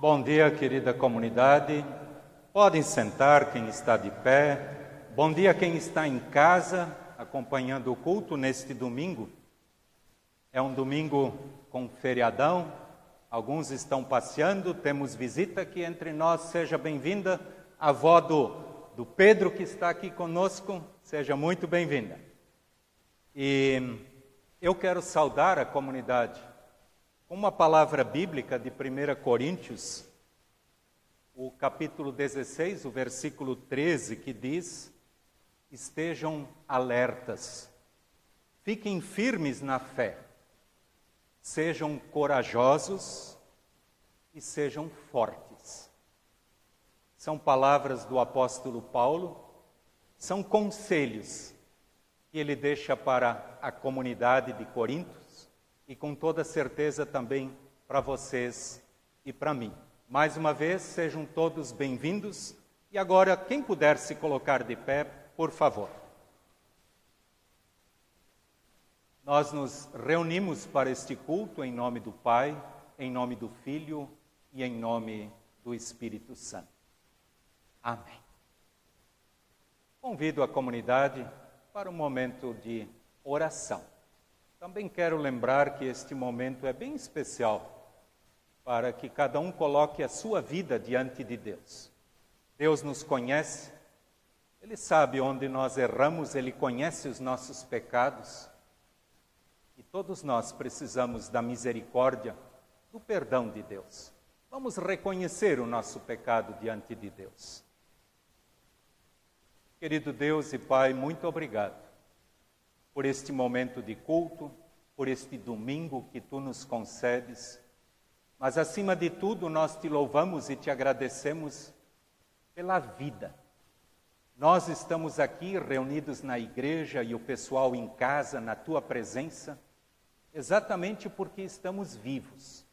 Bom dia, querida comunidade. Podem sentar quem está de pé. Bom dia quem está em casa acompanhando o culto neste domingo. É um domingo com feriadão. Alguns estão passeando, temos visita aqui entre nós. Seja bem-vinda, a avó do, do Pedro que está aqui conosco. Seja muito bem-vinda. E eu quero saudar a comunidade uma palavra bíblica de 1 Coríntios, o capítulo 16, o versículo 13, que diz: Estejam alertas, fiquem firmes na fé, sejam corajosos e sejam fortes. São palavras do apóstolo Paulo, são conselhos que ele deixa para a comunidade de Corinto e com toda certeza também para vocês e para mim. Mais uma vez, sejam todos bem-vindos. E agora, quem puder se colocar de pé, por favor. Nós nos reunimos para este culto em nome do Pai, em nome do Filho e em nome do Espírito Santo. Amém. Convido a comunidade para um momento de oração. Também quero lembrar que este momento é bem especial para que cada um coloque a sua vida diante de Deus. Deus nos conhece, Ele sabe onde nós erramos, Ele conhece os nossos pecados e todos nós precisamos da misericórdia, do perdão de Deus. Vamos reconhecer o nosso pecado diante de Deus. Querido Deus e Pai, muito obrigado por este momento de culto, por este domingo que tu nos concedes. Mas, acima de tudo, nós te louvamos e te agradecemos pela vida. Nós estamos aqui reunidos na igreja e o pessoal em casa, na tua presença, exatamente porque estamos vivos.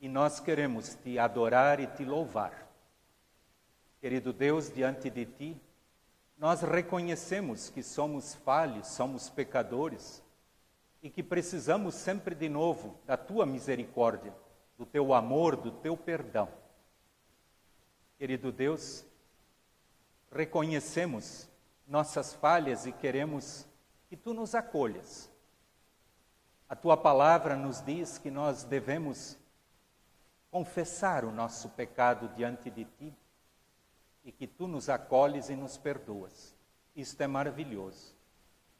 E nós queremos te adorar e te louvar. Querido Deus, diante de ti, nós reconhecemos que somos falhos, somos pecadores e que precisamos sempre de novo da tua misericórdia, do teu amor, do teu perdão. Querido Deus, reconhecemos nossas falhas e queremos que tu nos acolhas. A tua palavra nos diz que nós devemos confessar o nosso pecado diante de ti e que tu nos acolhes e nos perdoas. Isto é maravilhoso.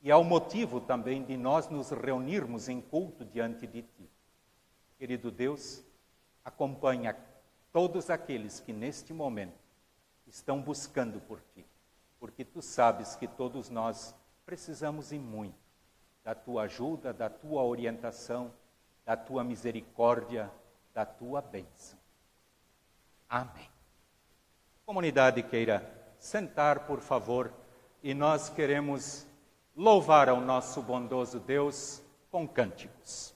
E é o motivo também de nós nos reunirmos em culto diante de ti. Querido Deus, acompanha todos aqueles que neste momento estão buscando por ti, porque tu sabes que todos nós precisamos e muito da tua ajuda, da tua orientação, da tua misericórdia, da tua bênção. Amém comunidade queira sentar, por favor, e nós queremos louvar ao nosso bondoso Deus com cânticos.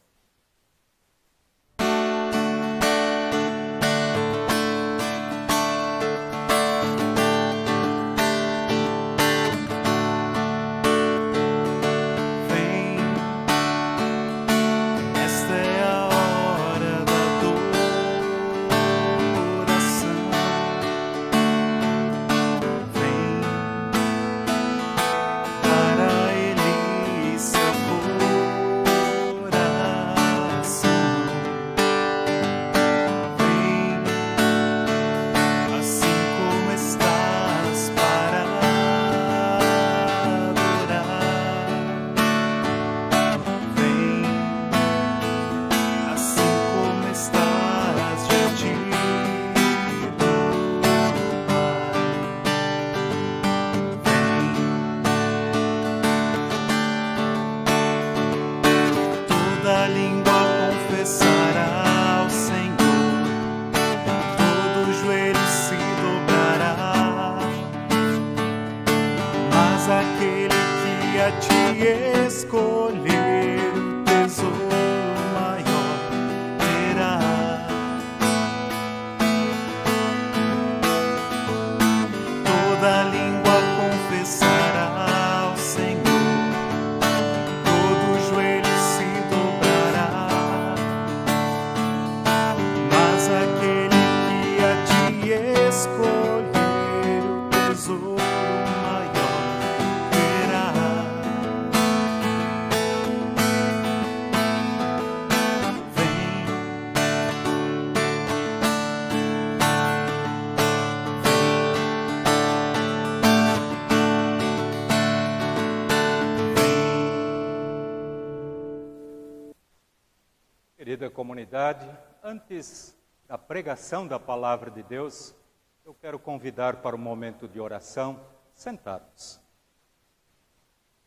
Antes da pregação da palavra de Deus, eu quero convidar para um momento de oração, sentados.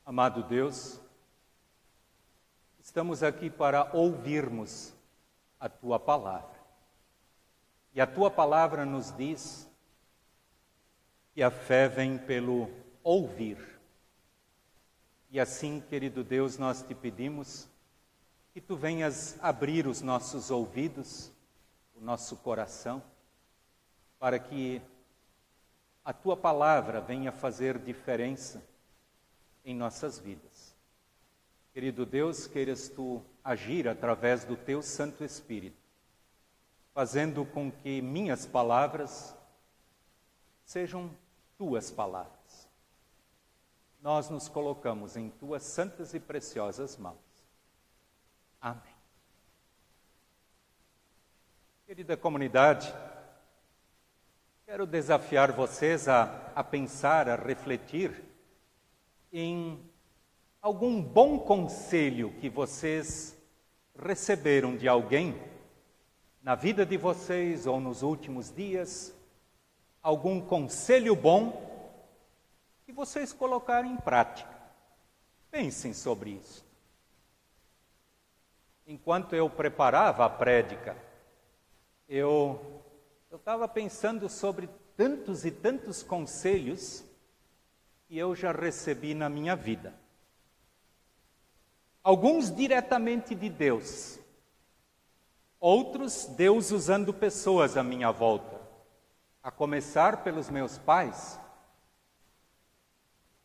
Amado Deus, estamos aqui para ouvirmos a tua palavra. E a tua palavra nos diz que a fé vem pelo ouvir. E assim, querido Deus, nós te pedimos que tu venhas abrir os nossos ouvidos, o nosso coração, para que a tua palavra venha fazer diferença em nossas vidas. Querido Deus, queiras tu agir através do teu Santo Espírito, fazendo com que minhas palavras sejam tuas palavras. Nós nos colocamos em tuas santas e preciosas mãos. Amém. Querida comunidade, quero desafiar vocês a, a pensar, a refletir em algum bom conselho que vocês receberam de alguém na vida de vocês ou nos últimos dias, algum conselho bom que vocês colocaram em prática. Pensem sobre isso enquanto eu preparava a prédica, eu estava pensando sobre tantos e tantos conselhos que eu já recebi na minha vida. Alguns diretamente de Deus, outros Deus usando pessoas à minha volta, a começar pelos meus pais,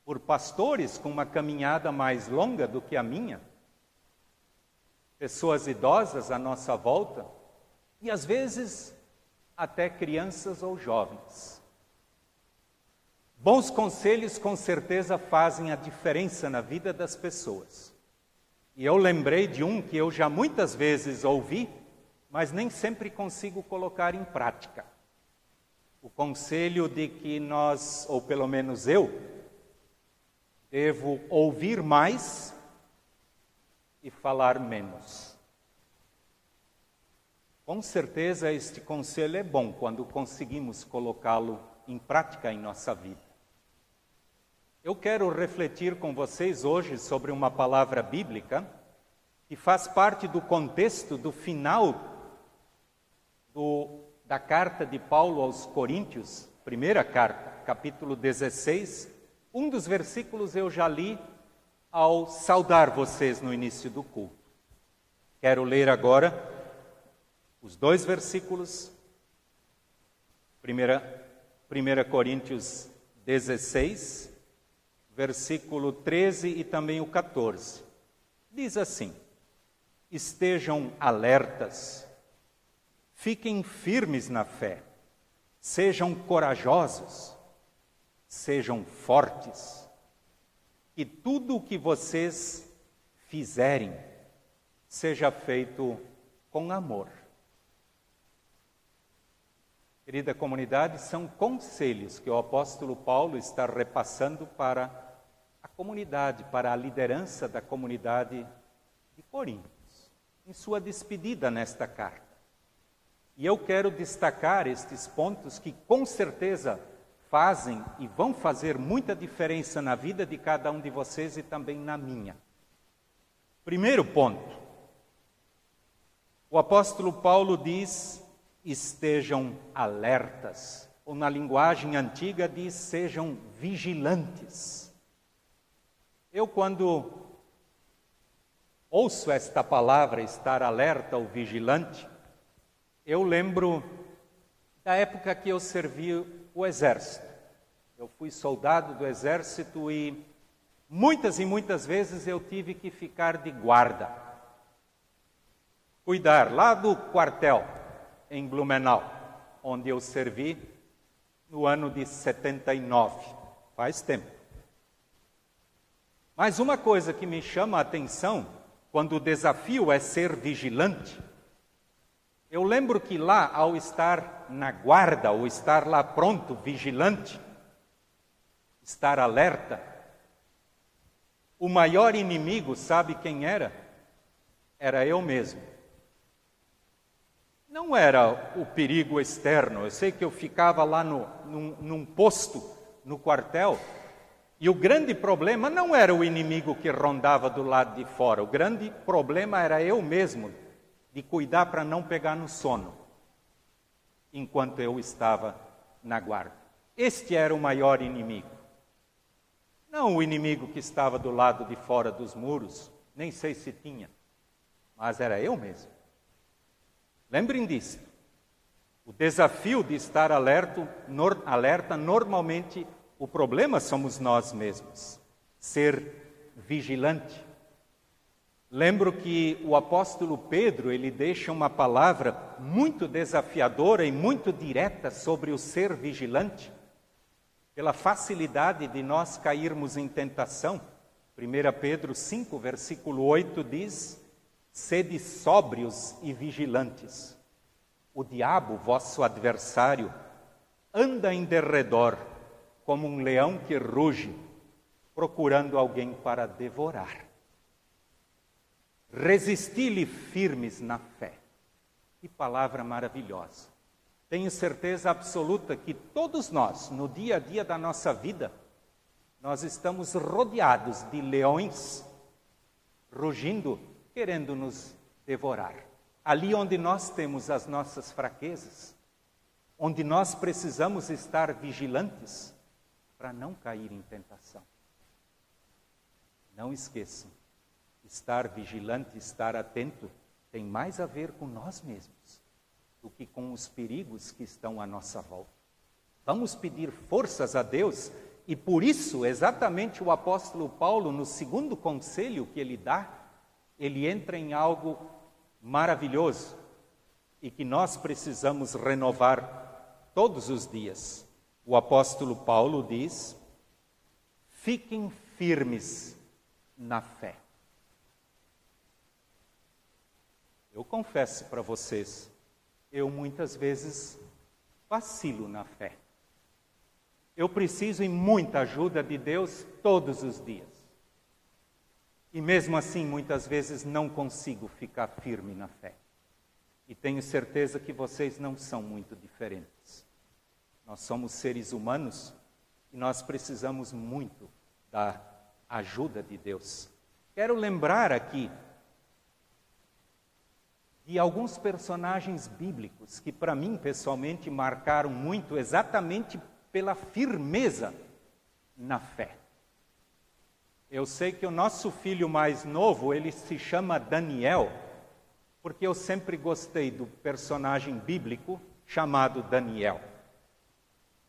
por pastores com uma caminhada mais longa do que a minha pessoas idosas à nossa volta e às vezes até crianças ou jovens. Bons conselhos com certeza fazem a diferença na vida das pessoas. E eu lembrei de um que eu já muitas vezes ouvi, mas nem sempre consigo colocar em prática. O conselho de que nós, ou pelo menos eu, devo ouvir mais e falar menos. Com certeza, este conselho é bom quando conseguimos colocá-lo em prática em nossa vida. Eu quero refletir com vocês hoje sobre uma palavra bíblica que faz parte do contexto do final do, da carta de Paulo aos Coríntios, primeira carta, capítulo 16. Um dos versículos eu já li ao saudar vocês no início do culto. Quero ler agora os dois versículos, 1 Coríntios 16, versículo 13 e também o 14. Diz assim: Estejam alertas, fiquem firmes na fé, sejam corajosos, sejam fortes que tudo o que vocês fizerem seja feito com amor. Querida comunidade, são conselhos que o apóstolo Paulo está repassando para a comunidade, para a liderança da comunidade de Coríntios, em sua despedida nesta carta. E eu quero destacar estes pontos que, com certeza, fazem e vão fazer muita diferença na vida de cada um de vocês e também na minha. Primeiro ponto. O apóstolo Paulo diz: estejam alertas, ou na linguagem antiga diz: sejam vigilantes. Eu, quando ouço esta palavra, estar alerta ou vigilante, eu lembro da época que eu servi o exército. Eu fui soldado do exército e muitas e muitas vezes eu tive que ficar de guarda. Cuidar lá do quartel em Blumenau, onde eu servi no ano de 79. Faz tempo. Mas uma coisa que me chama a atenção quando o desafio é ser vigilante eu lembro que lá, ao estar na guarda, ou estar lá pronto, vigilante, estar alerta, o maior inimigo, sabe quem era? Era eu mesmo. não era o perigo externo. Eu sei que eu ficava lá no, num, num posto, no quartel, e o grande problema não era o inimigo que rondava do lado de fora, o grande problema era eu mesmo, de cuidar para não pegar no sono, enquanto eu estava na guarda. Este era o maior inimigo. Não o inimigo que estava do lado de fora dos muros, nem sei se tinha, mas era eu mesmo. Lembrem disso. O desafio de estar alerta, nor, alerta normalmente o problema somos nós mesmos. Ser vigilante. Lembro que o apóstolo Pedro, ele deixa uma palavra muito desafiadora e muito direta sobre o ser vigilante, pela facilidade de nós cairmos em tentação. 1 Pedro 5, versículo 8 diz: Sede sóbrios e vigilantes. O diabo, vosso adversário, anda em derredor como um leão que ruge, procurando alguém para devorar. Resisti-lhe firmes na fé. Que palavra maravilhosa. Tenho certeza absoluta que todos nós, no dia a dia da nossa vida, nós estamos rodeados de leões rugindo, querendo nos devorar. Ali onde nós temos as nossas fraquezas, onde nós precisamos estar vigilantes, para não cair em tentação. Não esqueçam, estar vigilante, estar atento, tem mais a ver com nós mesmos do que com os perigos que estão à nossa volta. Vamos pedir forças a Deus e por isso, exatamente o apóstolo Paulo, no segundo conselho que ele dá, ele entra em algo maravilhoso e que nós precisamos renovar todos os dias. O apóstolo Paulo diz: fiquem firmes na fé. Eu confesso para vocês, eu muitas vezes vacilo na fé. Eu preciso em muita ajuda de Deus todos os dias. E mesmo assim, muitas vezes não consigo ficar firme na fé. E tenho certeza que vocês não são muito diferentes. Nós somos seres humanos e nós precisamos muito da ajuda de Deus. Quero lembrar aqui de alguns personagens bíblicos que, para mim, pessoalmente, marcaram muito exatamente pela firmeza na fé. Eu sei que o nosso filho mais novo, ele se chama Daniel, porque eu sempre gostei do personagem bíblico chamado Daniel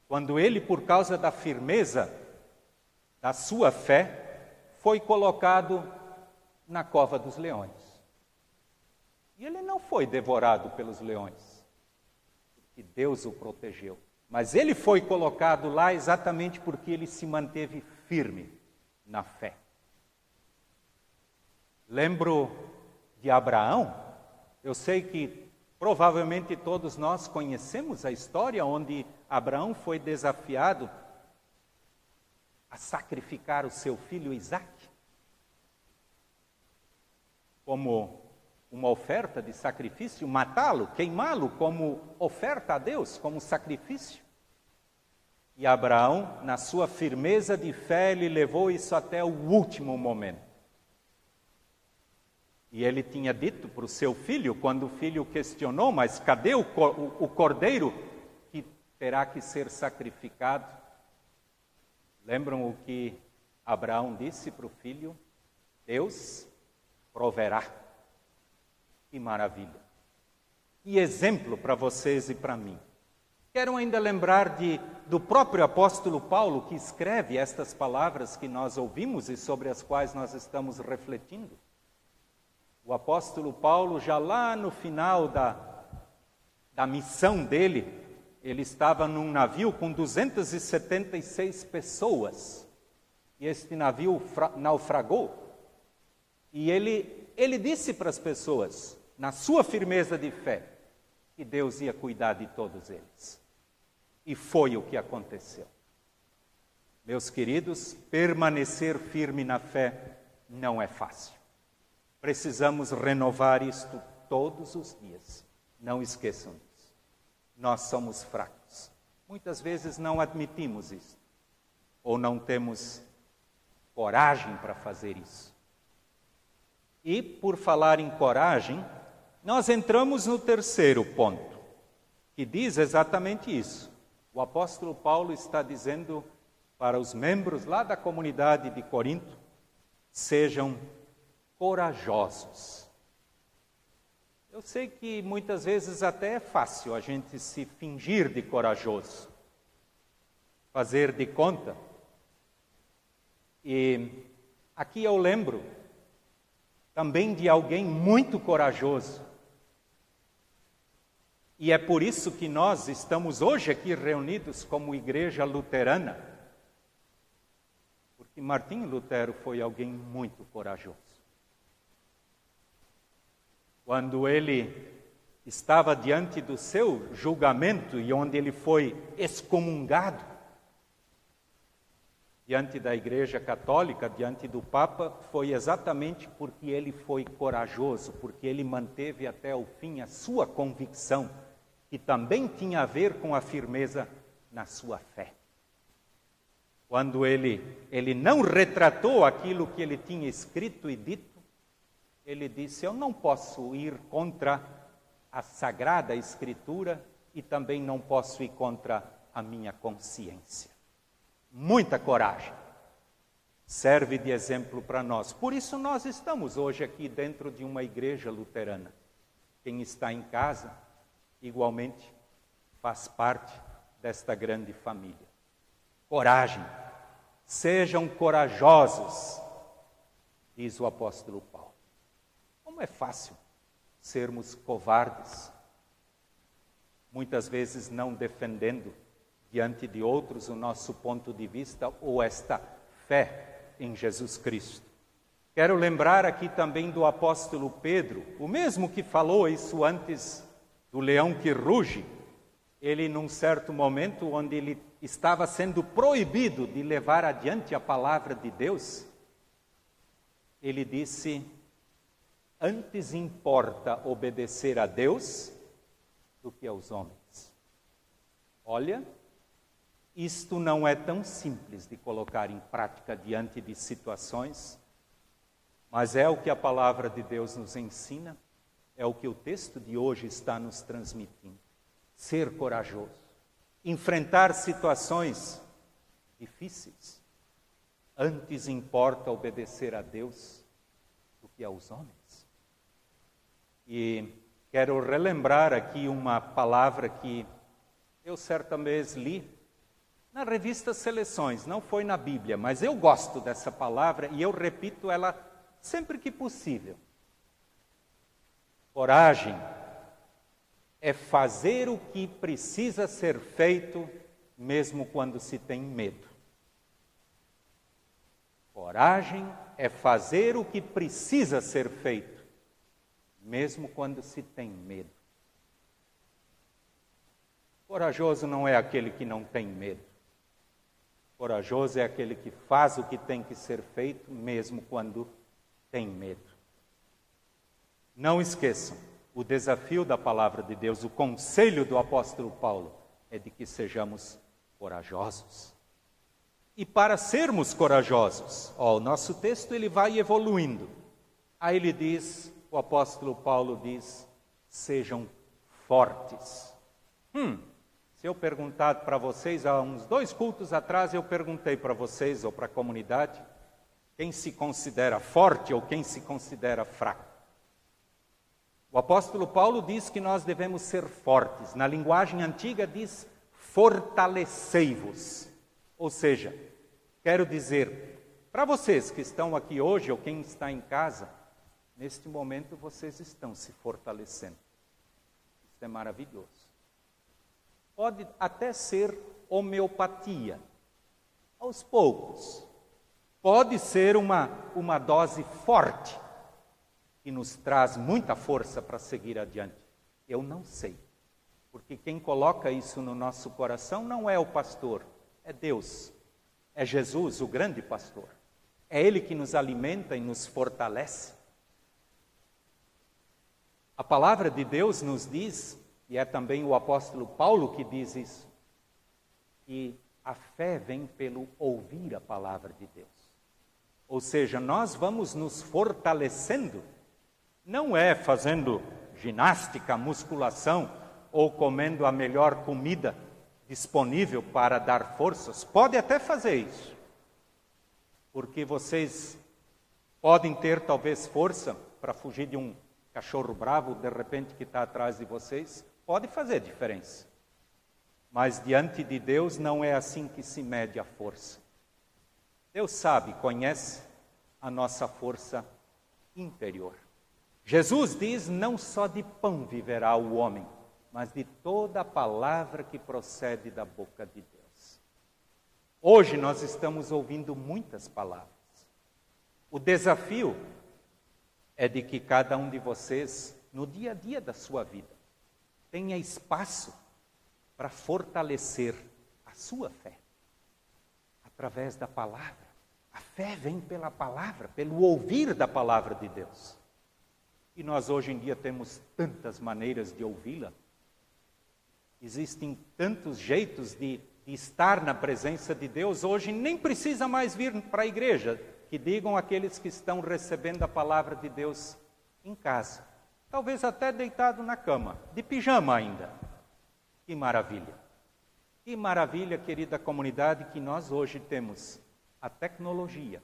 quando ele, por causa da firmeza da sua fé, foi colocado na cova dos leões. E ele não foi devorado pelos leões, porque Deus o protegeu. Mas ele foi colocado lá exatamente porque ele se manteve firme na fé. Lembro de Abraão, eu sei que provavelmente todos nós conhecemos a história onde Abraão foi desafiado a sacrificar o seu filho Isaac como uma oferta de sacrifício, matá-lo, queimá-lo como oferta a Deus, como sacrifício. E Abraão, na sua firmeza de fé, ele levou isso até o último momento. E ele tinha dito para o seu filho, quando o filho questionou: Mas cadê o, o cordeiro terá que ser sacrificado. Lembram o que Abraão disse para o filho? Deus proverá. Que maravilha. Que exemplo para vocês e para mim. Quero ainda lembrar de, do próprio apóstolo Paulo que escreve estas palavras que nós ouvimos e sobre as quais nós estamos refletindo. O apóstolo Paulo, já lá no final da, da missão dele, ele estava num navio com 276 pessoas. E este navio naufragou. E ele, ele disse para as pessoas, na sua firmeza de fé, que Deus ia cuidar de todos eles. E foi o que aconteceu. Meus queridos, permanecer firme na fé não é fácil. Precisamos renovar isto todos os dias. Não esqueçam disso. Nós somos fracos. Muitas vezes não admitimos isso, ou não temos coragem para fazer isso. E, por falar em coragem, nós entramos no terceiro ponto, que diz exatamente isso. O apóstolo Paulo está dizendo para os membros lá da comunidade de Corinto: sejam corajosos. Eu sei que muitas vezes até é fácil a gente se fingir de corajoso, fazer de conta. E aqui eu lembro também de alguém muito corajoso. E é por isso que nós estamos hoje aqui reunidos como igreja luterana. Porque Martim Lutero foi alguém muito corajoso. Quando ele estava diante do seu julgamento e onde ele foi excomungado, diante da Igreja Católica, diante do Papa, foi exatamente porque ele foi corajoso, porque ele manteve até o fim a sua convicção, que também tinha a ver com a firmeza na sua fé. Quando ele, ele não retratou aquilo que ele tinha escrito e dito, ele disse: Eu não posso ir contra a Sagrada Escritura e também não posso ir contra a minha consciência muita coragem. Serve de exemplo para nós. Por isso, nós estamos hoje aqui dentro de uma igreja luterana. Quem está em casa, igualmente, faz parte desta grande família. Coragem. Sejam corajosos, diz o apóstolo Paulo. Como é fácil sermos covardes, muitas vezes não defendendo diante de outros o nosso ponto de vista ou esta fé em Jesus Cristo. Quero lembrar aqui também do apóstolo Pedro, o mesmo que falou isso antes do leão que ruge. Ele, num certo momento, onde ele estava sendo proibido de levar adiante a palavra de Deus, ele disse: Antes importa obedecer a Deus do que aos homens. Olha, isto não é tão simples de colocar em prática diante de situações, mas é o que a palavra de Deus nos ensina, é o que o texto de hoje está nos transmitindo. Ser corajoso, enfrentar situações difíceis. Antes importa obedecer a Deus do que aos homens. E quero relembrar aqui uma palavra que eu certa vez li na revista Seleções, não foi na Bíblia, mas eu gosto dessa palavra e eu repito ela sempre que possível. Coragem é fazer o que precisa ser feito, mesmo quando se tem medo. Coragem é fazer o que precisa ser feito, mesmo quando se tem medo. Corajoso não é aquele que não tem medo. Corajoso é aquele que faz o que tem que ser feito, mesmo quando tem medo. Não esqueçam, o desafio da palavra de Deus, o conselho do apóstolo Paulo é de que sejamos corajosos. E para sermos corajosos, ó, o nosso texto ele vai evoluindo. Aí ele diz, o apóstolo Paulo diz: sejam fortes. Hum, se eu perguntar para vocês, há uns dois cultos atrás, eu perguntei para vocês ou para a comunidade quem se considera forte ou quem se considera fraco. O apóstolo Paulo diz que nós devemos ser fortes. Na linguagem antiga diz fortalecei-vos. Ou seja, quero dizer, para vocês que estão aqui hoje ou quem está em casa, neste momento vocês estão se fortalecendo. Isso é maravilhoso pode até ser homeopatia, aos poucos. Pode ser uma, uma dose forte que nos traz muita força para seguir adiante. Eu não sei, porque quem coloca isso no nosso coração não é o pastor, é Deus, é Jesus, o grande pastor. É Ele que nos alimenta e nos fortalece. A palavra de Deus nos diz, e é também o apóstolo Paulo que diz isso, que a fé vem pelo ouvir a palavra de Deus. Ou seja, nós vamos nos fortalecendo, não é fazendo ginástica, musculação ou comendo a melhor comida disponível para dar forças. Pode até fazer isso, porque vocês podem ter talvez força para fugir de um cachorro bravo de repente que está atrás de vocês. Pode fazer diferença. Mas diante de Deus não é assim que se mede a força. Deus sabe, conhece a nossa força interior. Jesus diz: não só de pão viverá o homem, mas de toda a palavra que procede da boca de Deus. Hoje nós estamos ouvindo muitas palavras. O desafio é de que cada um de vocês, no dia a dia da sua vida, tenha espaço para fortalecer a sua fé através da palavra. A fé vem pela palavra, pelo ouvir da palavra de Deus. E nós hoje em dia temos tantas maneiras de ouvi-la. Existem tantos jeitos de, de, estar na presença de Deus. Hoje nem precisa mais vir para a igreja, que digam aqueles que estão recebendo a palavra de Deus em casa. Talvez até deitado na cama, de pijama ainda. Que maravilha! Que maravilha, querida comunidade, que nós hoje temos a tecnologia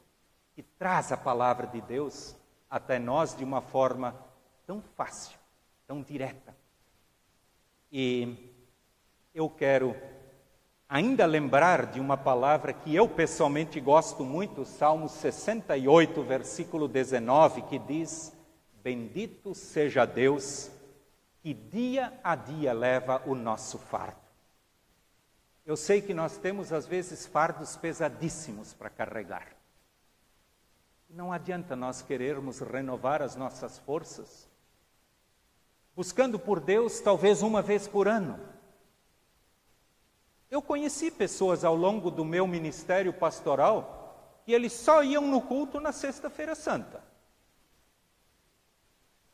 que traz a palavra de Deus até nós de uma forma tão fácil, tão direta. E eu quero ainda lembrar de uma palavra que eu pessoalmente gosto muito, Salmo 68, versículo 19, que diz: Bendito seja Deus que dia a dia leva o nosso fardo. Eu sei que nós temos às vezes fardos pesadíssimos para carregar. Não adianta nós querermos renovar as nossas forças, buscando por Deus talvez uma vez por ano. Eu conheci pessoas ao longo do meu ministério pastoral que eles só iam no culto na Sexta-feira Santa.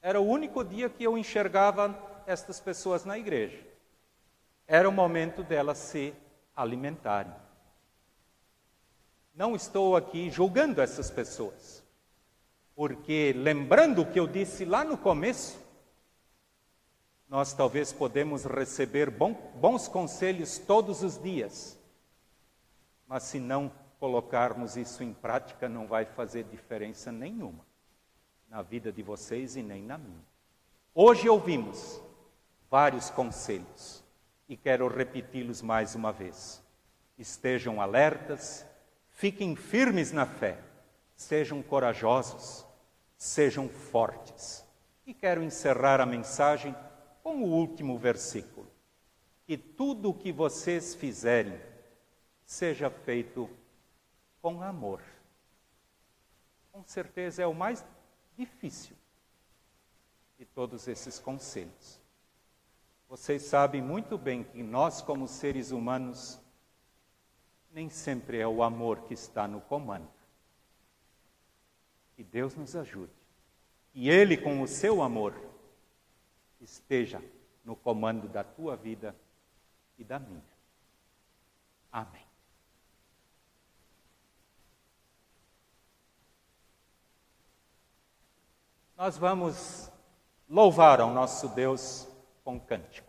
Era o único dia que eu enxergava estas pessoas na igreja. Era o momento delas se alimentarem. Não estou aqui julgando essas pessoas, porque lembrando o que eu disse lá no começo, nós talvez podemos receber bons conselhos todos os dias, mas se não colocarmos isso em prática, não vai fazer diferença nenhuma na vida de vocês e nem na minha. Hoje ouvimos vários conselhos e quero repeti-los mais uma vez. Estejam alertas, fiquem firmes na fé, sejam corajosos, sejam fortes. E quero encerrar a mensagem com o último versículo. Que tudo o que vocês fizerem seja feito com amor. Com certeza é o mais difícil de todos esses conselhos. Vocês sabem muito bem que nós, como seres humanos, nem sempre é o amor que está no comando. Que Deus nos ajude. E Ele, com o seu amor, esteja no comando da tua vida e da minha. Amém. nós vamos louvar ao nosso Deus com cântico.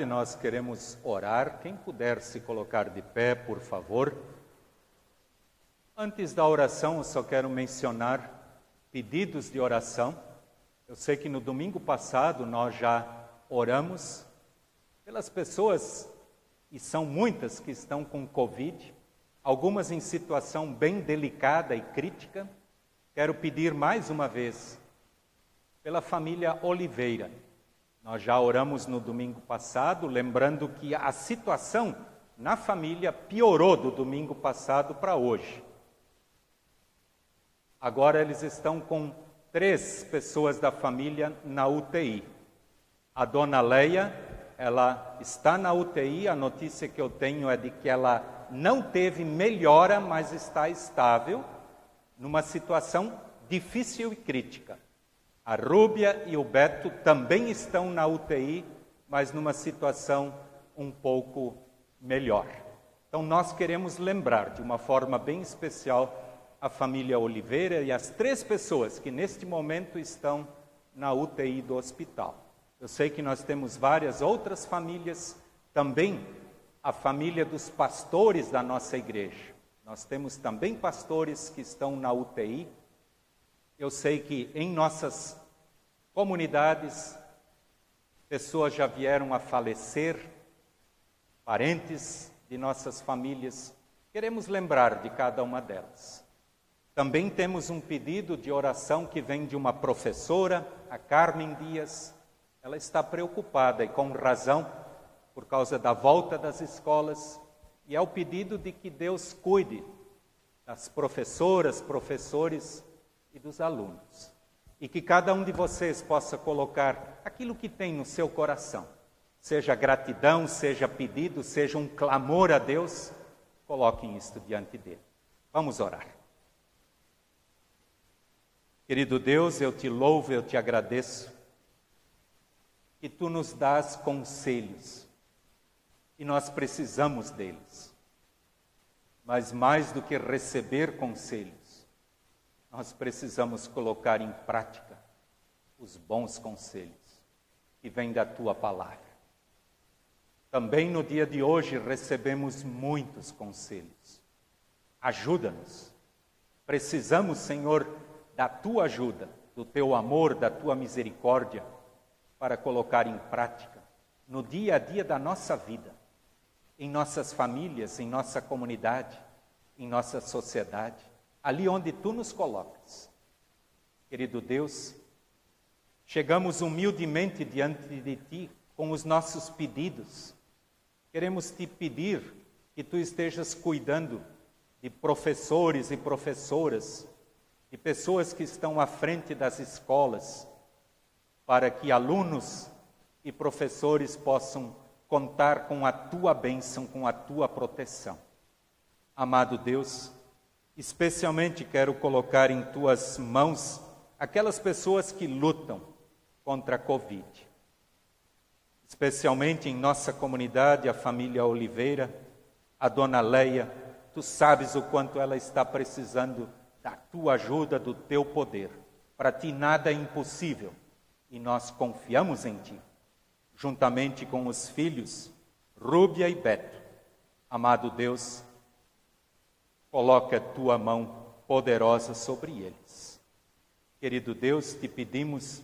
Nós queremos orar. Quem puder se colocar de pé, por favor. Antes da oração, eu só quero mencionar pedidos de oração. Eu sei que no domingo passado nós já oramos pelas pessoas, e são muitas que estão com Covid, algumas em situação bem delicada e crítica. Quero pedir mais uma vez pela família Oliveira nós já oramos no domingo passado, lembrando que a situação na família piorou do domingo passado para hoje. Agora eles estão com três pessoas da família na UTI. A dona Leia, ela está na UTI, a notícia que eu tenho é de que ela não teve melhora, mas está estável, numa situação difícil e crítica. A Rúbia e o Beto também estão na UTI, mas numa situação um pouco melhor. Então, nós queremos lembrar de uma forma bem especial a família Oliveira e as três pessoas que neste momento estão na UTI do hospital. Eu sei que nós temos várias outras famílias, também a família dos pastores da nossa igreja. Nós temos também pastores que estão na UTI eu sei que em nossas comunidades, pessoas já vieram a falecer, parentes de nossas famílias. Queremos lembrar de cada uma delas. Também temos um pedido de oração que vem de uma professora, a Carmen Dias. Ela está preocupada e com razão por causa da volta das escolas, e é o pedido de que Deus cuide das professoras, professores e dos alunos. E que cada um de vocês possa colocar aquilo que tem no seu coração, seja gratidão, seja pedido, seja um clamor a Deus, coloquem isto diante dele. Vamos orar. Querido Deus, eu te louvo, eu te agradeço, que tu nos dás conselhos e nós precisamos deles. Mas mais do que receber conselhos, nós precisamos colocar em prática os bons conselhos que vêm da tua palavra. Também no dia de hoje recebemos muitos conselhos. Ajuda-nos. Precisamos, Senhor, da tua ajuda, do teu amor, da tua misericórdia, para colocar em prática no dia a dia da nossa vida, em nossas famílias, em nossa comunidade, em nossa sociedade ali onde tu nos colocas. Querido Deus, chegamos humildemente diante de ti com os nossos pedidos. Queremos te pedir que tu estejas cuidando de professores e professoras, de pessoas que estão à frente das escolas, para que alunos e professores possam contar com a tua bênção, com a tua proteção. Amado Deus, Especialmente quero colocar em tuas mãos aquelas pessoas que lutam contra a Covid. Especialmente em nossa comunidade, a família Oliveira, a dona Leia, tu sabes o quanto ela está precisando da tua ajuda, do teu poder. Para ti nada é impossível e nós confiamos em ti, juntamente com os filhos Rúbia e Beto. Amado Deus, Coloca a tua mão poderosa sobre eles. Querido Deus, te pedimos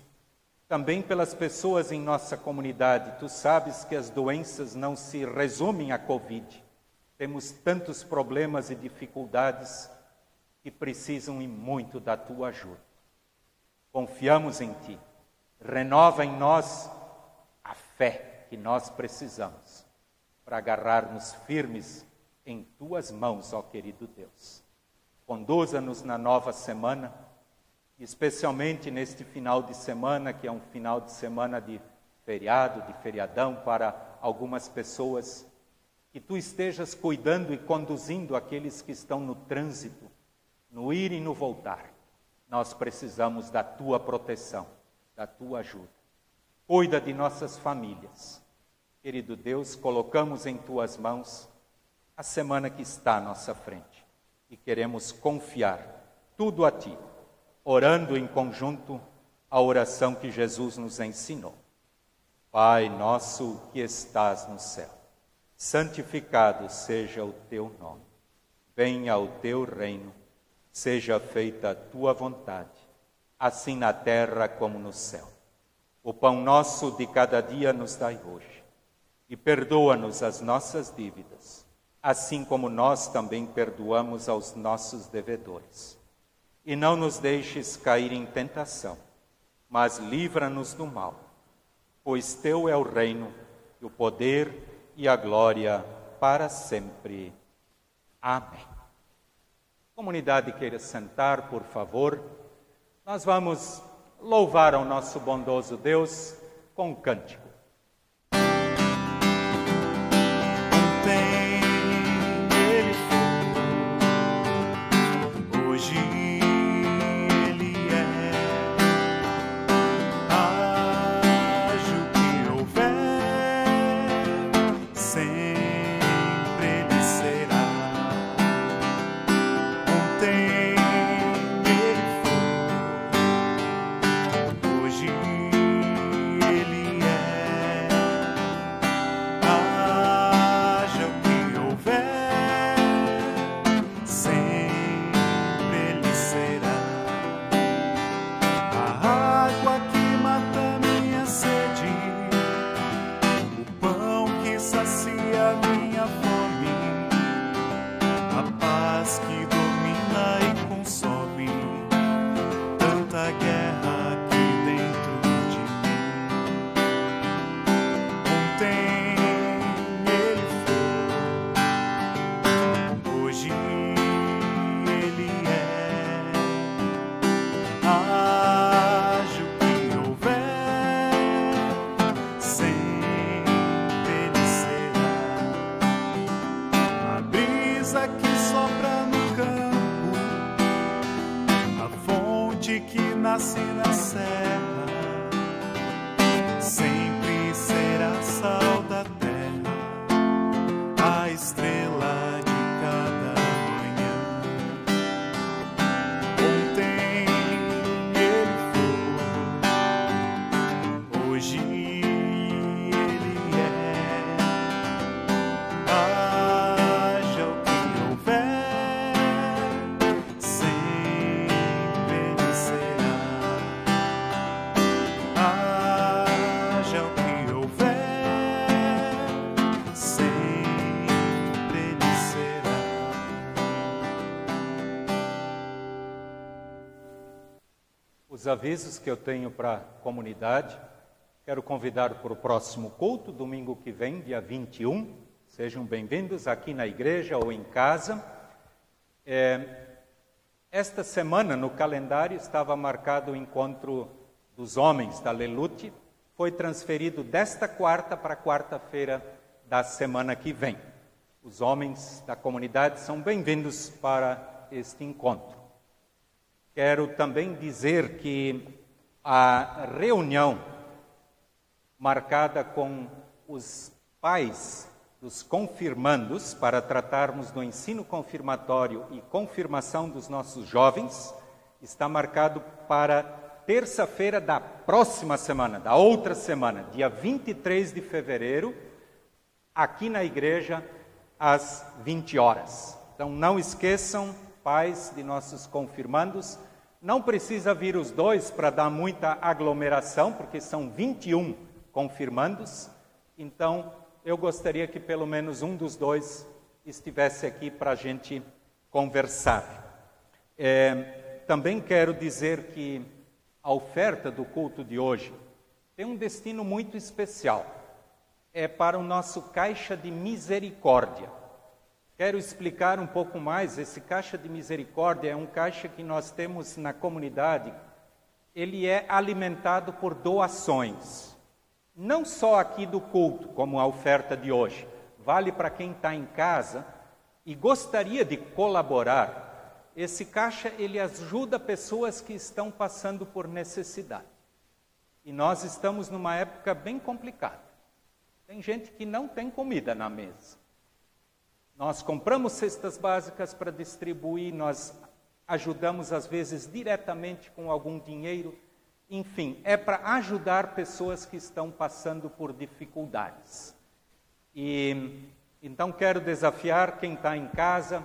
também pelas pessoas em nossa comunidade. Tu sabes que as doenças não se resumem à Covid. Temos tantos problemas e dificuldades que precisam e muito da tua ajuda. Confiamos em ti. Renova em nós a fé que nós precisamos para agarrar-nos firmes em tuas mãos, ó querido Deus. Conduza-nos na nova semana, especialmente neste final de semana, que é um final de semana de feriado, de feriadão para algumas pessoas. Que tu estejas cuidando e conduzindo aqueles que estão no trânsito, no ir e no voltar. Nós precisamos da tua proteção, da tua ajuda. Cuida de nossas famílias. Querido Deus, colocamos em tuas mãos a semana que está à nossa frente. E queremos confiar tudo a Ti, orando em conjunto a oração que Jesus nos ensinou. Pai nosso que estás no céu, santificado seja o teu nome. Venha o teu reino, seja feita a tua vontade, assim na terra como no céu. O pão nosso de cada dia nos dai hoje, e perdoa-nos as nossas dívidas, assim como nós também perdoamos aos nossos devedores. E não nos deixes cair em tentação, mas livra-nos do mal pois teu é o reino, o poder e a glória para sempre. Amém. Comunidade queira sentar, por favor. Nós vamos louvar ao nosso bondoso Deus com um cântico. Se na. Avisos que eu tenho para a comunidade. Quero convidar para o próximo culto, domingo que vem, dia 21. Sejam bem-vindos aqui na igreja ou em casa. É, esta semana, no calendário, estava marcado o encontro dos homens da Lelute. Foi transferido desta quarta para quarta-feira da semana que vem. Os homens da comunidade são bem-vindos para este encontro. Quero também dizer que a reunião marcada com os pais dos confirmandos para tratarmos do ensino confirmatório e confirmação dos nossos jovens está marcado para terça-feira da próxima semana, da outra semana, dia 23 de fevereiro, aqui na igreja às 20 horas. Então não esqueçam, pais de nossos confirmandos, não precisa vir os dois para dar muita aglomeração, porque são 21 confirmandos. Então, eu gostaria que pelo menos um dos dois estivesse aqui para a gente conversar. É, também quero dizer que a oferta do culto de hoje tem um destino muito especial. É para o nosso caixa de misericórdia. Quero explicar um pouco mais. Esse caixa de misericórdia é um caixa que nós temos na comunidade. Ele é alimentado por doações, não só aqui do culto, como a oferta de hoje. Vale para quem está em casa e gostaria de colaborar. Esse caixa ele ajuda pessoas que estão passando por necessidade. E nós estamos numa época bem complicada. Tem gente que não tem comida na mesa. Nós compramos cestas básicas para distribuir, nós ajudamos às vezes diretamente com algum dinheiro enfim, é para ajudar pessoas que estão passando por dificuldades. E então quero desafiar quem está em casa,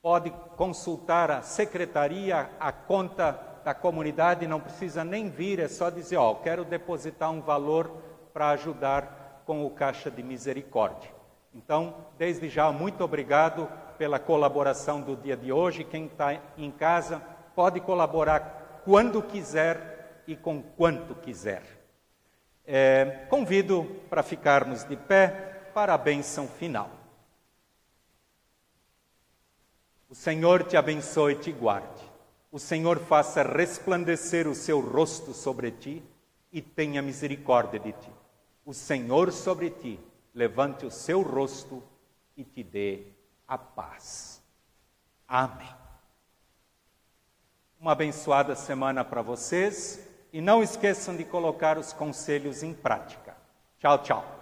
pode consultar a secretaria, a conta da comunidade, não precisa nem vir, é só dizer, ó, quero depositar um valor para ajudar com o Caixa de Misericórdia. Então, desde já, muito obrigado pela colaboração do dia de hoje. Quem está em casa pode colaborar quando quiser e com quanto quiser. É, convido para ficarmos de pé para a bênção final. O Senhor te abençoe e te guarde. O Senhor faça resplandecer o seu rosto sobre ti e tenha misericórdia de ti. O Senhor sobre ti levante o seu rosto e te dê a paz. Amém. Uma abençoada semana para vocês e não esqueçam de colocar os conselhos em prática. Tchau, tchau.